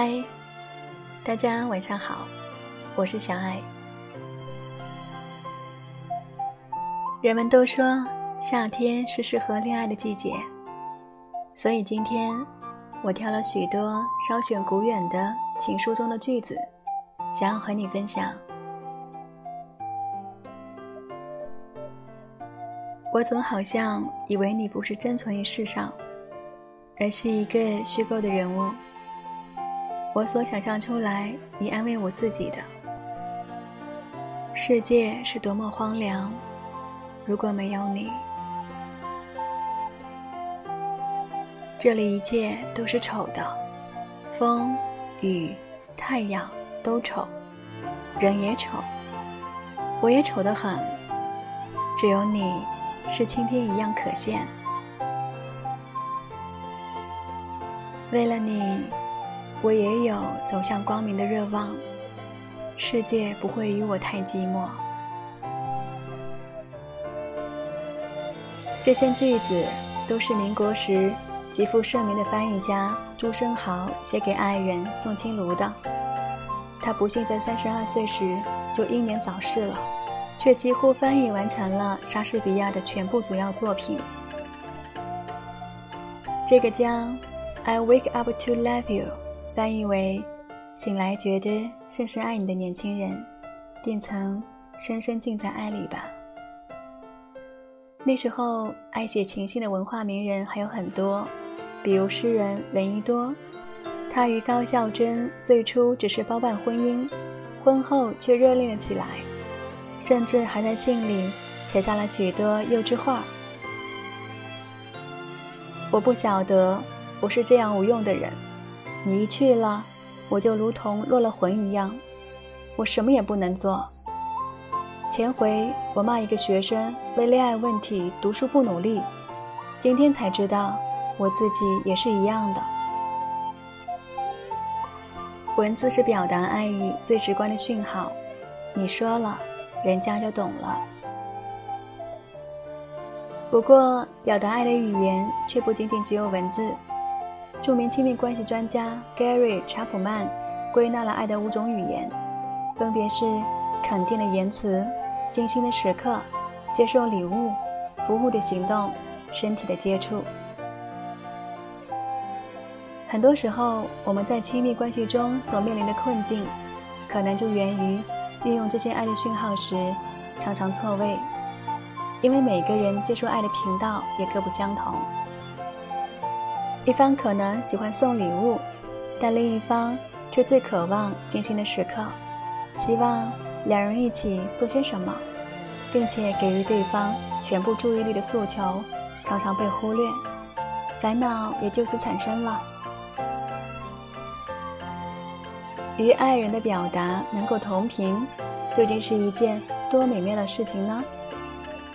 嗨，大家晚上好，我是小爱。人们都说夏天是适合恋爱的季节，所以今天我挑了许多稍显古远的情书中的句子，想要和你分享。我总好像以为你不是真存于世上，而是一个虚构的人物。我所想象出来以安慰我自己的。世界是多么荒凉，如果没有你，这里一切都是丑的，风、雨、太阳都丑，人也丑，我也丑得很，只有你。是青天一样可见。为了你，我也有走向光明的热望。世界不会与我太寂寞。这些句子都是民国时极负盛名的翻译家朱生豪写给爱人宋清如的。他不幸在三十二岁时就英年早逝了。却几乎翻译完成了莎士比亚的全部主要作品。这个将 "I wake up to love you" 翻译为“醒来觉得深深爱你的年轻人”，定曾深深浸在爱里吧。那时候爱写情信的文化名人还有很多，比如诗人闻一多，他与高孝贞最初只是包办婚姻，婚后却热恋了起来。甚至还在信里写下了许多幼稚话。我不晓得我是这样无用的人，你一去了，我就如同落了魂一样，我什么也不能做。前回我骂一个学生为恋爱问题读书不努力，今天才知道我自己也是一样的。文字是表达爱意最直观的讯号，你说了。人家就懂了。不过，表达爱的语言却不仅仅只有文字。著名亲密关系专家 Gary 查普曼归纳了爱的五种语言，分别是肯定的言辞、精心的时刻、接受礼物、服务的行动、身体的接触。很多时候，我们在亲密关系中所面临的困境，可能就源于。运用这些爱的讯号时，常常错位，因为每个人接受爱的频道也各不相同。一方可能喜欢送礼物，但另一方却最渴望精心的时刻，希望两人一起做些什么，并且给予对方全部注意力的诉求，常常被忽略，烦恼也就此产生了。与爱人的表达能够同频，究竟是一件多美妙的事情呢？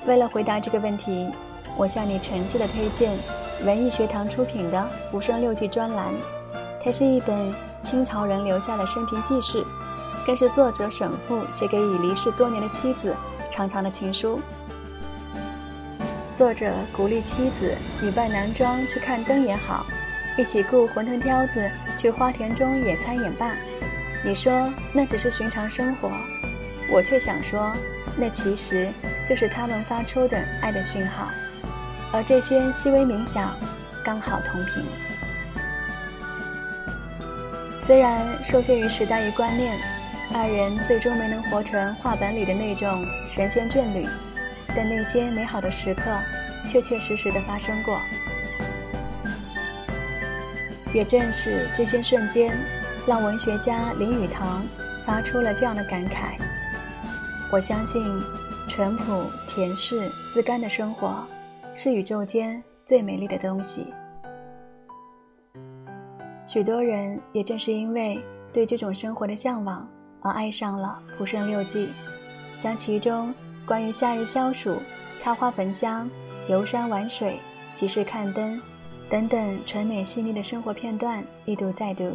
为了回答这个问题，我向你诚挚的推荐文艺学堂出品的《浮生六记》专栏。它是一本清朝人留下的生平记事，更是作者沈复写给已离世多年的妻子长长的情书。作者鼓励妻子女扮男装去看灯也好，一起雇馄饨挑子去花田中野餐也罢。你说那只是寻常生活，我却想说，那其实就是他们发出的爱的讯号，而这些细微冥想，刚好同频。虽然受限于时代与观念，二人最终没能活成画本里的那种神仙眷侣，但那些美好的时刻，确确实实的发生过。也正是这些瞬间。让文学家林语堂发出了这样的感慨：“我相信，淳朴、恬适、自甘的生活，是宇宙间最美丽的东西。”许多人也正是因为对这种生活的向往，而爱上了《浮生六记》，将其中关于夏日消暑、插花焚香、游山玩水、集市看灯等等纯美细腻的生活片段一读再读。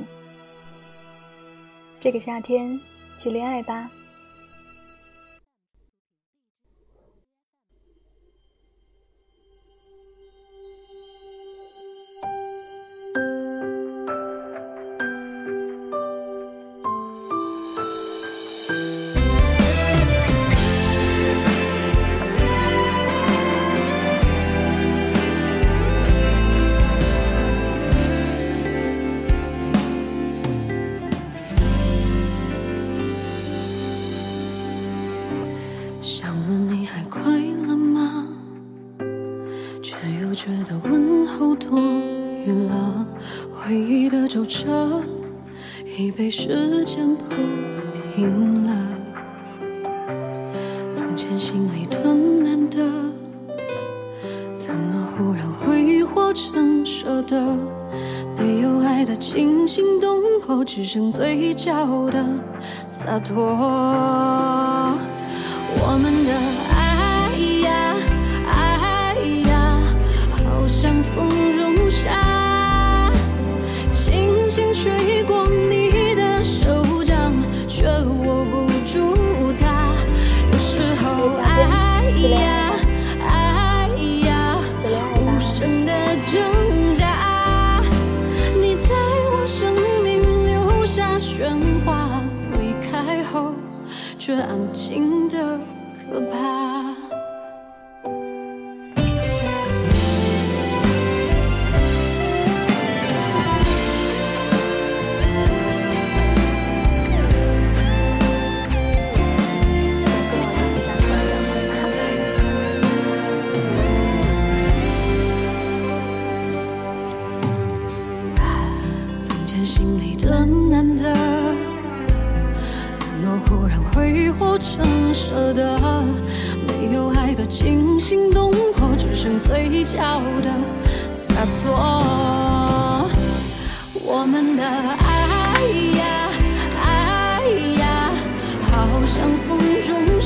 这个夏天，去恋爱吧。皱褶，已被时间铺平了。从前心里的难得，怎么忽然挥霍成舍得？没有爱的惊心动魄，只剩嘴角的洒脱。我们的爱呀，吹过你的手掌，却握不住它。有时候爱呀，爱呀，无声的挣扎。你在我生命留下喧哗，离开后却安静的可怕。舍得？没有爱的惊心动魄，只剩嘴角的洒脱。我们的爱呀，爱呀，好像风中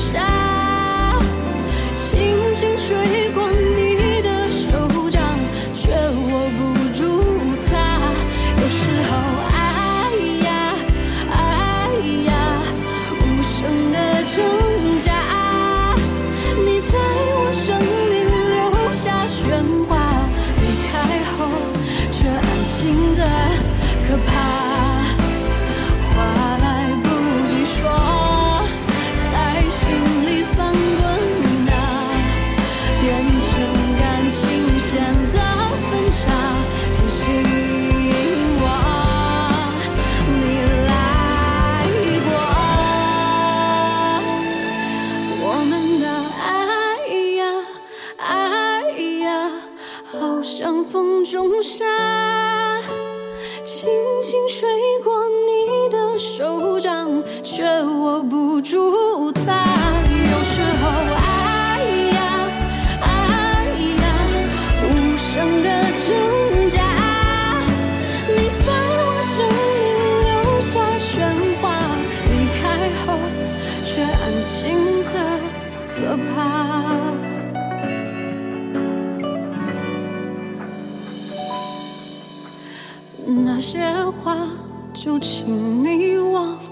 那些话就请你忘。